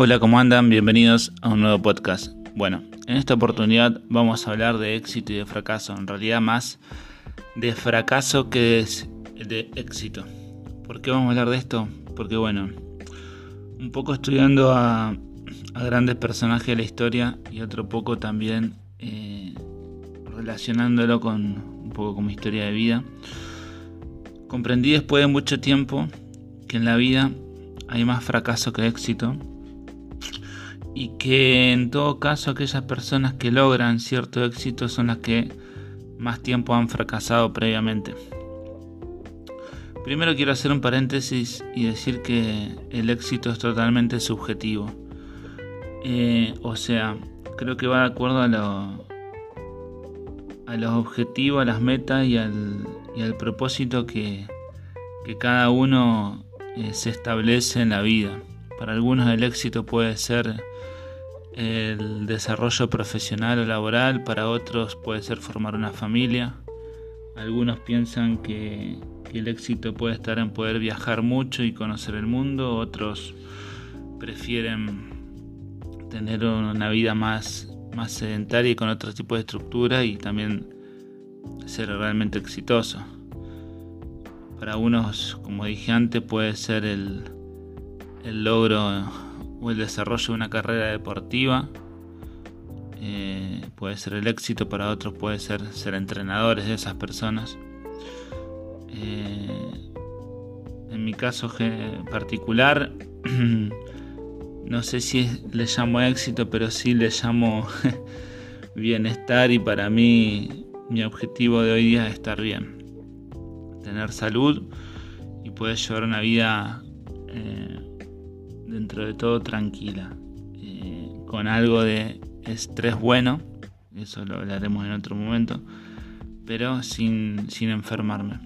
Hola, ¿cómo andan? Bienvenidos a un nuevo podcast. Bueno, en esta oportunidad vamos a hablar de éxito y de fracaso, en realidad más de fracaso que de éxito. ¿Por qué vamos a hablar de esto? Porque bueno, un poco estudiando a, grandes personajes de la historia y otro poco también eh, relacionándolo con un poco con mi historia de vida, comprendí después de mucho tiempo que en la vida hay más fracaso que éxito y que en todo caso aquellas personas que logran cierto éxito son las que más tiempo han fracasado previamente. Primero quiero hacer un paréntesis y decir que el éxito es totalmente subjetivo. Eh, o sea, creo que va de acuerdo a, lo, a los objetivos, a las metas y al, y al propósito que, que, cada uno eh, se establece en la vida. Para algunos el éxito puede ser el desarrollo profesional o laboral, para otros puede ser formar una familia. Algunos piensan que, el éxito puede estar en poder viajar mucho y conocer el mundo, otros prefieren tener una vida más, más sedentaria y con otro tipo de estructura y también ser realmente exitoso. Para unos, como dije antes, puede ser el, el logro o el desarrollo de una carrera deportiva. Eh, puede ser el éxito, para otros puede ser ser entrenadores de esas personas. Eh, en mi caso particular, no sé si le llamo éxito, pero sí le llamo bienestar y para mí mi objetivo de hoy día es estar bien, tener salud y poder llevar una vida eh, dentro de todo tranquila, eh, con algo de estrés bueno, eso lo hablaremos en otro momento, pero sin, sin enfermarme.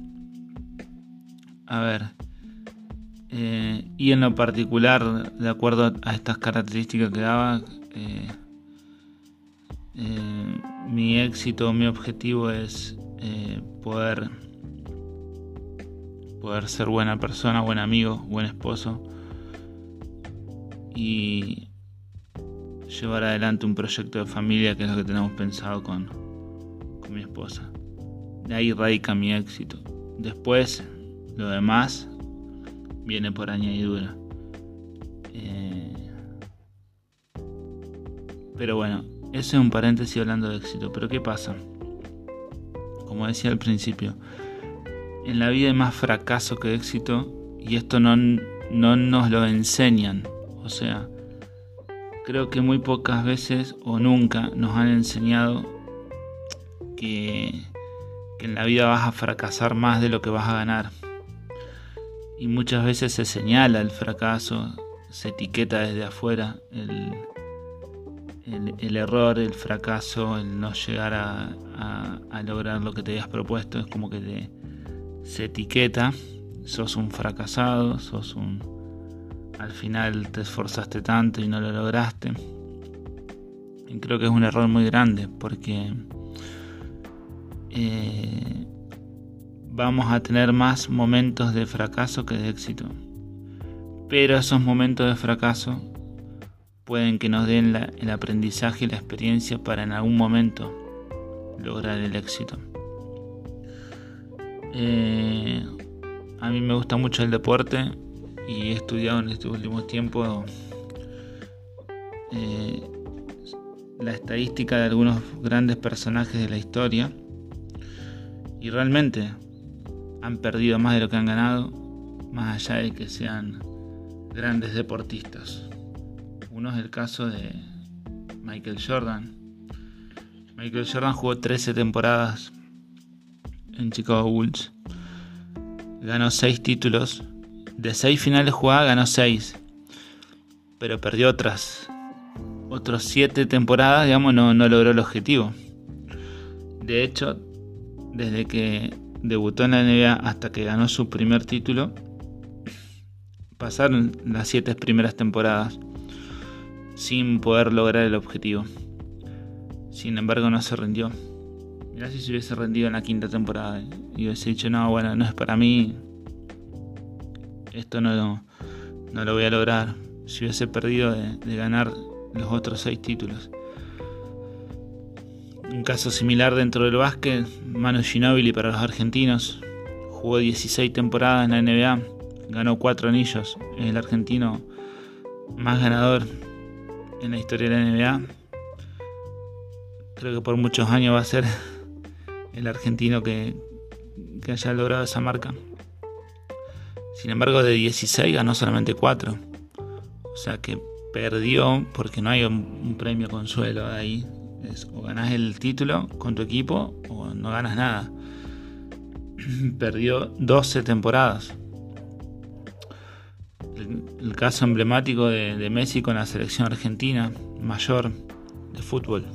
A ver, eh, y en lo particular, de acuerdo a estas características que daba, eh, mi éxito, mi objetivo es poder poder ser buena persona, buen amigo, buen esposo, y llevar adelante un proyecto de familia que es lo que tenemos pensado con, con mi esposa. De ahí radica mi éxito. Después, lo demás viene por añadidura. Eh, pero bueno, ese es un paréntesis hablando de éxito. Pero ¿qué pasa? Como decía al principio, en la vida hay más fracaso que éxito y esto no, no nos lo enseñan o sea, creo que muy pocas veces o nunca nos han enseñado que, en la vida vas a fracasar más de lo que vas a ganar. Y muchas veces se señala el fracaso, se etiqueta desde afuera el, el, error, el fracaso, el no llegar a, a, lograr lo que te habías propuesto. Es como que te, se etiqueta, sos un fracasado, sos un al final te esforzaste tanto y no lo lograste. Y creo que es un error muy grande porque eh, vamos a tener más momentos de fracaso que de éxito. Pero esos momentos de fracaso pueden que nos den el aprendizaje y la experiencia para en algún momento lograr el éxito. Eh, a mí me gusta mucho el deporte y he estudiado en estos últimos tiempos eh, la estadística de algunos grandes personajes de la historia y realmente han perdido más de lo que han ganado, más allá de que sean grandes deportistas. Uno es el caso de Michael Jordan. Michael Jordan jugó 13 temporadas en Chicago Bulls. Ganó 6 títulos de seis finales jugadas ganó seis, pero perdió otras. Otros siete temporadas, digamos, no, no logró el objetivo. De hecho, desde que debutó en la NBA hasta que ganó su primer título, pasaron las siete primeras temporadas sin poder lograr el objetivo. Sin embargo, no se rindió. Mirá si se hubiese rendido en la quinta temporada y hubiese dicho, no, bueno, no es para mí, esto no, no lo voy a lograr. si hubiese perdido de, ganar los otros seis títulos. Un caso similar dentro del básquet, Manu Ginóbili para los argentinos. Jugó 16 temporadas en la NBA, ganó 4 anillos. Es el argentino más ganador en la historia de la NBA. Creo que por muchos años va a ser el argentino que, que haya logrado esa marca. Sin embargo, de 16 ganó solamente 4. O sea que perdió porque no hay un, premio consuelo ahí. o ganas el título con tu equipo o no ganas nada. Perdió 12 temporadas. El, caso emblemático de, de Messi con la selección argentina mayor de fútbol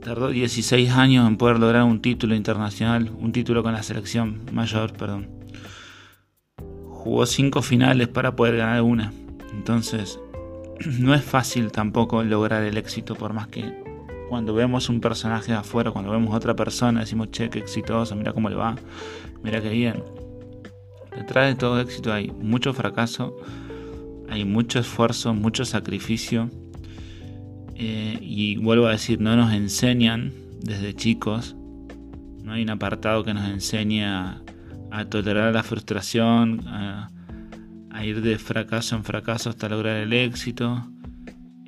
tardó 16 años en poder lograr un título internacional, un título con la selección mayor, perdón. Jugó 5 finales para poder ganar una. Entonces, no es fácil tampoco lograr el éxito, por más que cuando vemos un personaje de afuera, cuando vemos a otra persona, decimos, che, qué exitoso, mira cómo le va, mira qué bien. Detrás de todo éxito hay mucho fracaso, hay mucho esfuerzo, mucho sacrificio eh, y vuelvo a decir, no nos enseñan desde chicos, no hay un apartado que nos enseñe a, tolerar la frustración, a, ir de fracaso en fracaso hasta lograr el éxito.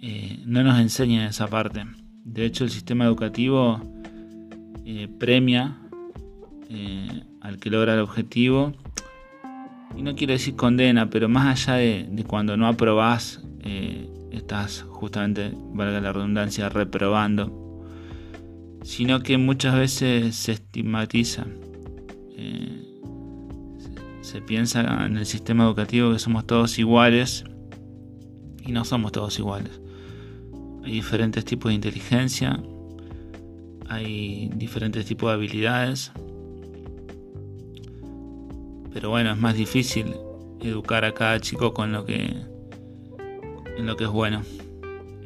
Eh, no nos enseña esa parte. De hecho, el sistema educativo eh, premia al que logra el objetivo. Y no quiero decir condena, pero más allá de cuando no aprobás estás justamente, valga la redundancia, reprobando, sino que muchas veces se estigmatiza. Eh, se, piensa en el sistema educativo que somos todos iguales y no somos todos iguales. Hay diferentes tipos de inteligencia, hay diferentes tipos de habilidades, pero bueno, es más difícil educar a cada chico con lo que en lo que es bueno.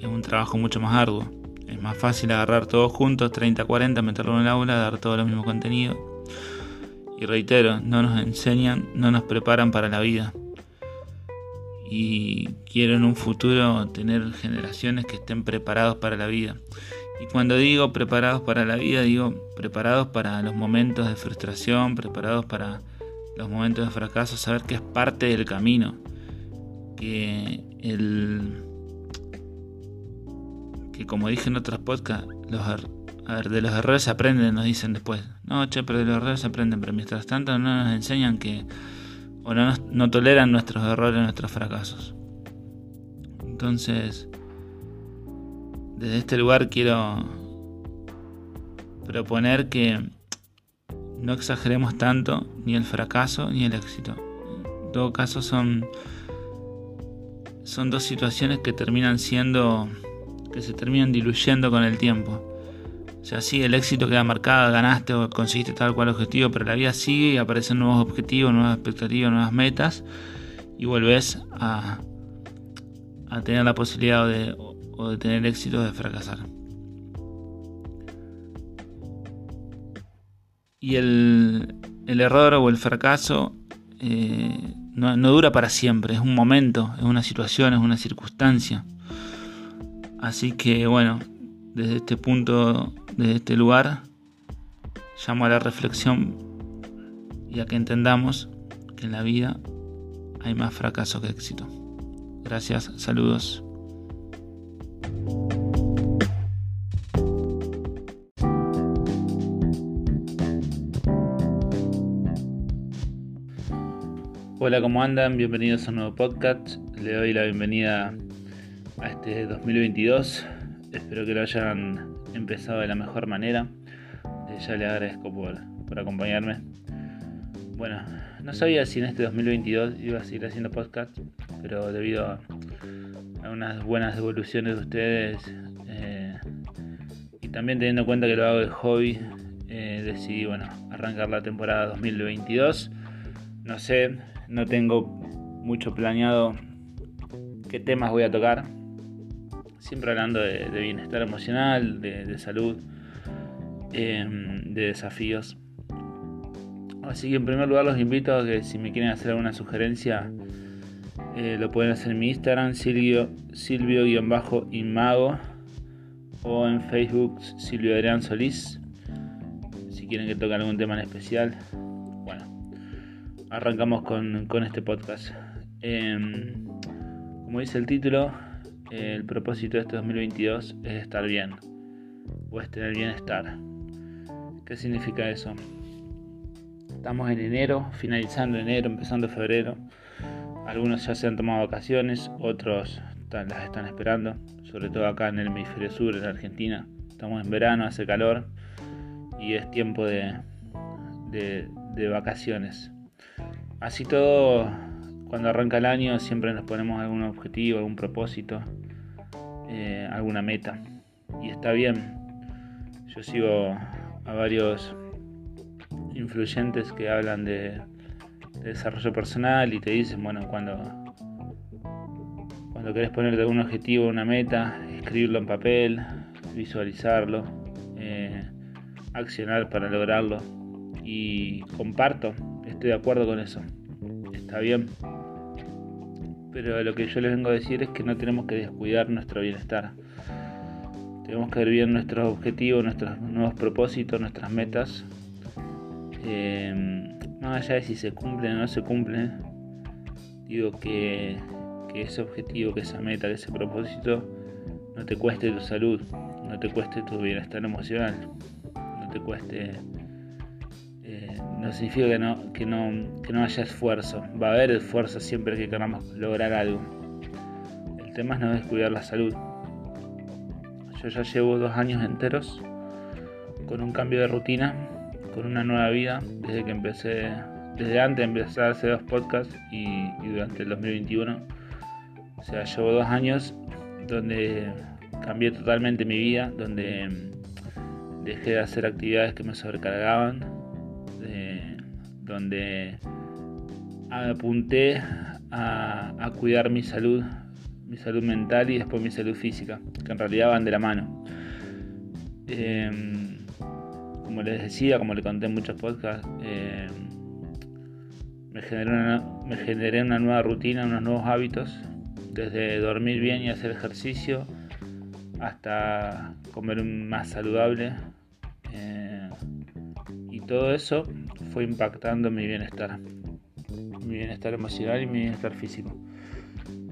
Es un trabajo mucho más arduo. Es más fácil agarrar todos juntos, 30, 40, meterlo en el aula, dar todo el mismo contenido. Y reitero, no nos enseñan, no nos preparan para la vida. Y quiero en un futuro tener generaciones que estén preparados para la vida. Y cuando digo preparados para la vida, digo preparados para los momentos de frustración, preparados para los momentos de fracaso, saber que es parte del camino que el que como dije en otros podcasts, los a ver, de los errores se aprenden, nos dicen después. No, che, pero de los errores se aprenden, pero mientras tanto no nos enseñan que o no, no toleran nuestros errores, nuestros fracasos. Entonces, desde este lugar quiero proponer que no exageremos tanto ni el fracaso ni el éxito. En todo caso son son dos situaciones que terminan siendo, que se terminan diluyendo con el tiempo. O sea, sí, el éxito queda marcado, ganaste o conseguiste tal cual objetivo, pero la vida sigue y aparecen nuevos objetivos, nuevas expectativas, nuevas metas y vuelves a, a tener la posibilidad de, o de tener éxito de fracasar. Y el, el error o el fracaso eh, no, dura para siempre, es un momento, es una situación, es una circunstancia. Así que bueno, desde este punto, desde este lugar, llamo a la reflexión y a que entendamos que en la vida hay más fracaso que éxito. Gracias, saludos. Hola, ¿cómo andan? Bienvenidos a un nuevo podcast. Le doy la bienvenida a este 2022. Espero que lo hayan empezado de la mejor manera. ya le agradezco por, por acompañarme. Bueno, no sabía si en este 2022 iba a seguir haciendo podcast, pero debido a, unas buenas devoluciones de ustedes eh, y también teniendo en cuenta que lo hago de hobby, eh, decidí bueno, arrancar la temporada 2022. No sé, no tengo mucho planeado qué temas voy a tocar. Siempre hablando de, bienestar emocional, de, salud, em, de desafíos. Así que en primer lugar los invito a que si me quieren hacer alguna sugerencia Eh, lo pueden hacer en mi Instagram, Silvio, Silvio-Inmago o en Facebook Silvio Adrián Solís. Si quieren que toque algún tema en especial. Arrancamos con, este podcast. Em, como dice el título, el propósito de este 2022 es estar bien o es tener bienestar. ¿Qué significa eso? Estamos en enero, finalizando enero, empezando febrero. Algunos ya se han tomado vacaciones, otros las están esperando, sobre todo acá en el hemisferio sur, en Argentina. Estamos en verano, hace calor y es tiempo de, vacaciones. Así todo, cuando arranca el año siempre nos ponemos algún objetivo, algún propósito, eh, alguna meta. Y está bien. Yo sigo a varios influyentes que hablan de, desarrollo personal y te dicen, bueno, cuando, cuando querés ponerte un objetivo, una meta, escribirlo en papel, visualizarlo, eh, accionar para lograrlo. Y comparto, estoy de acuerdo con eso. Está bien. Pero lo que yo les vengo a decir es que no tenemos que descuidar nuestro bienestar. Tenemos que ver bien nuestros objetivos, nuestros nuevos propósitos, nuestras metas eh, más allá de si se cumple o no se cumple, digo que, ese objetivo, que esa meta, que ese propósito no te cueste tu salud, no te cueste tu bienestar emocional, no te cueste... No significa que no, que, no, que no haya esfuerzo, va a haber esfuerzo siempre que queramos lograr algo. El tema es no descuidar la salud. Yo ya llevo dos años enteros con un cambio de rutina con una nueva vida desde que empecé, desde antes de empezar a hacer dos podcasts y, durante el 2021. O sea, llevo dos años donde cambié totalmente mi vida, donde dejé de hacer actividades que me sobrecargaban, donde apunté a, cuidar mi salud, mi salud mental y después mi salud física, que en realidad van de la mano. Em, como les decía, como le conté en muchos podcasts, eh, me, generé una, me generé una nueva rutina, unos nuevos hábitos, desde dormir bien y hacer ejercicio hasta comer más saludable. Eh, y todo eso fue impactando mi bienestar, mi bienestar emocional y mi bienestar físico.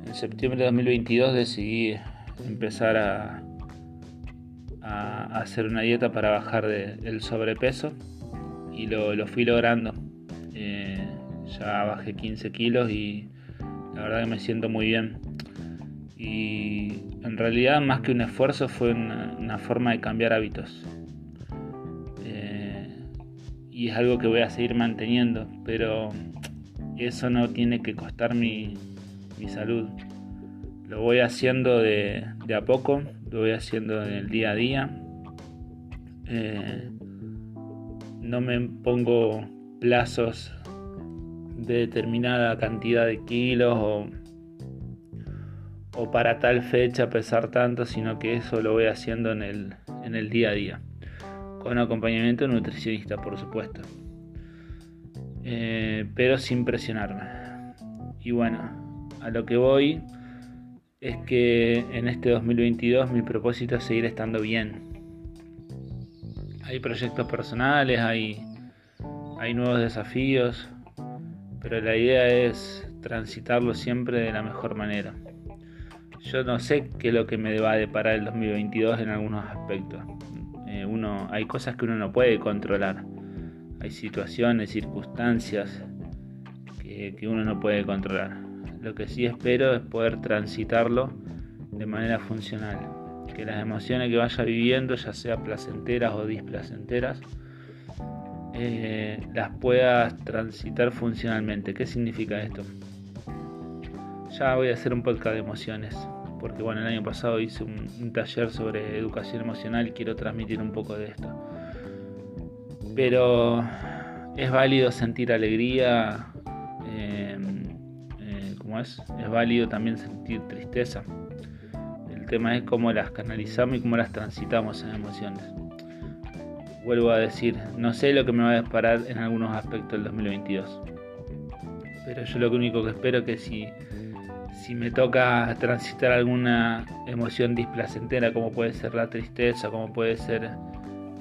En septiembre de 2022 decidí empezar a, hacer una dieta para bajar el sobrepeso y lo, fui logrando. Eh, ya bajé 15 kilos y la verdad que me siento muy bien. Y en realidad más que un esfuerzo fue una, forma de cambiar hábitos. Y es algo que voy a seguir manteniendo, pero eso no tiene que costar mi, mi salud. Lo voy haciendo de, de a poco, lo voy haciendo en el día a día. Eh, no me pongo plazos de determinada cantidad de kilos o, o, para tal fecha pesar tanto, sino que eso lo voy haciendo en el, en el día a día. Con acompañamiento nutricionista, por supuesto. Eh, pero sin presionarme. Y bueno, a lo que voy es que en este 2022 mi propósito es seguir estando bien. Hay proyectos personales, hay, hay nuevos desafíos, pero la idea es transitarlo siempre de la mejor manera. Yo no sé qué es lo que me va a deparar el 2022 en algunos aspectos. Uno, hay cosas que uno no puede controlar. Hay situaciones, circunstancias que, que uno no puede controlar lo que sí espero es poder transitarlo de manera funcional. Que las emociones que vaya viviendo, ya sea placenteras o displacenteras, eh, las puedas transitar funcionalmente. ¿Qué significa esto? Ya voy a hacer un podcast de emociones, porque bueno, el año pasado hice un, taller sobre educación emocional y quiero transmitir un poco de esto. Pero es válido sentir alegría, es, válido también sentir tristeza. El tema es cómo las canalizamos y cómo las transitamos en emociones. Vuelvo a decir, no sé lo que me va a disparar en algunos aspectos del 2022. Pero yo lo único que espero es que si si me toca transitar alguna emoción displacentera, como puede ser la tristeza, como puede ser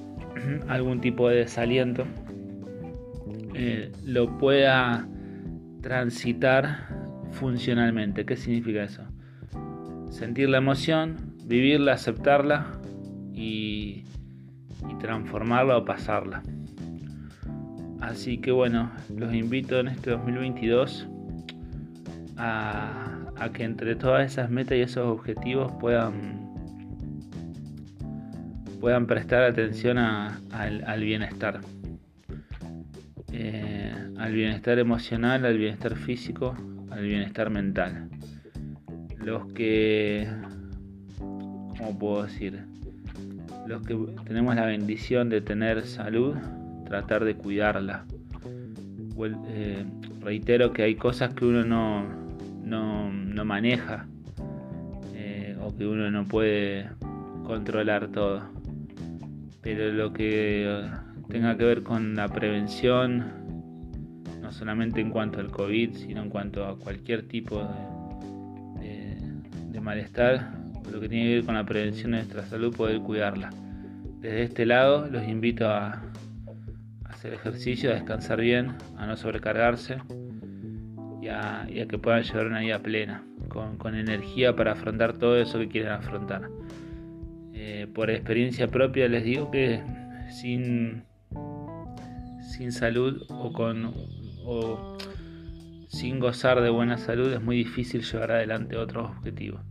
algún tipo de desaliento, eh, lo pueda transitar funcionalmente. ¿Qué significa eso? Sentir la emoción, vivirla, aceptarla y, y transformarla o pasarla. Así que bueno, los invito en este 2022 a, que entre todas esas metas y esos objetivos puedan, puedan prestar atención al, bienestar. Eh, al bienestar emocional, al bienestar físico, al bienestar mental. Los que, ¿cómo puedo decir? Los que tenemos la bendición de tener salud, tratar de cuidarla. Eh, reitero que hay cosas que uno no, no, maneja eh, o que uno no puede controlar todo. Pero lo que tenga que ver con la prevención, no solamente en cuanto al COVID, sino en cuanto a cualquier tipo de, de malestar, lo que tiene que ver con la prevención de nuestra salud, poder cuidarla. Desde este lado los invito a, hacer ejercicio, a descansar bien, a no sobrecargarse y a, que puedan llevar una vida plena, con, energía para afrontar todo eso que quieren afrontar. Eh, por experiencia propia les digo que sin, sin salud o con o sin gozar de buena salud es muy difícil llevar adelante otros objetivos.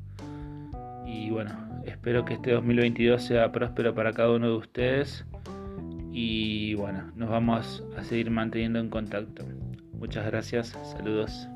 Y bueno, espero que este 2022 sea próspero para cada uno de ustedes y bueno, nos vamos a seguir manteniendo en contacto. Muchas gracias, saludos.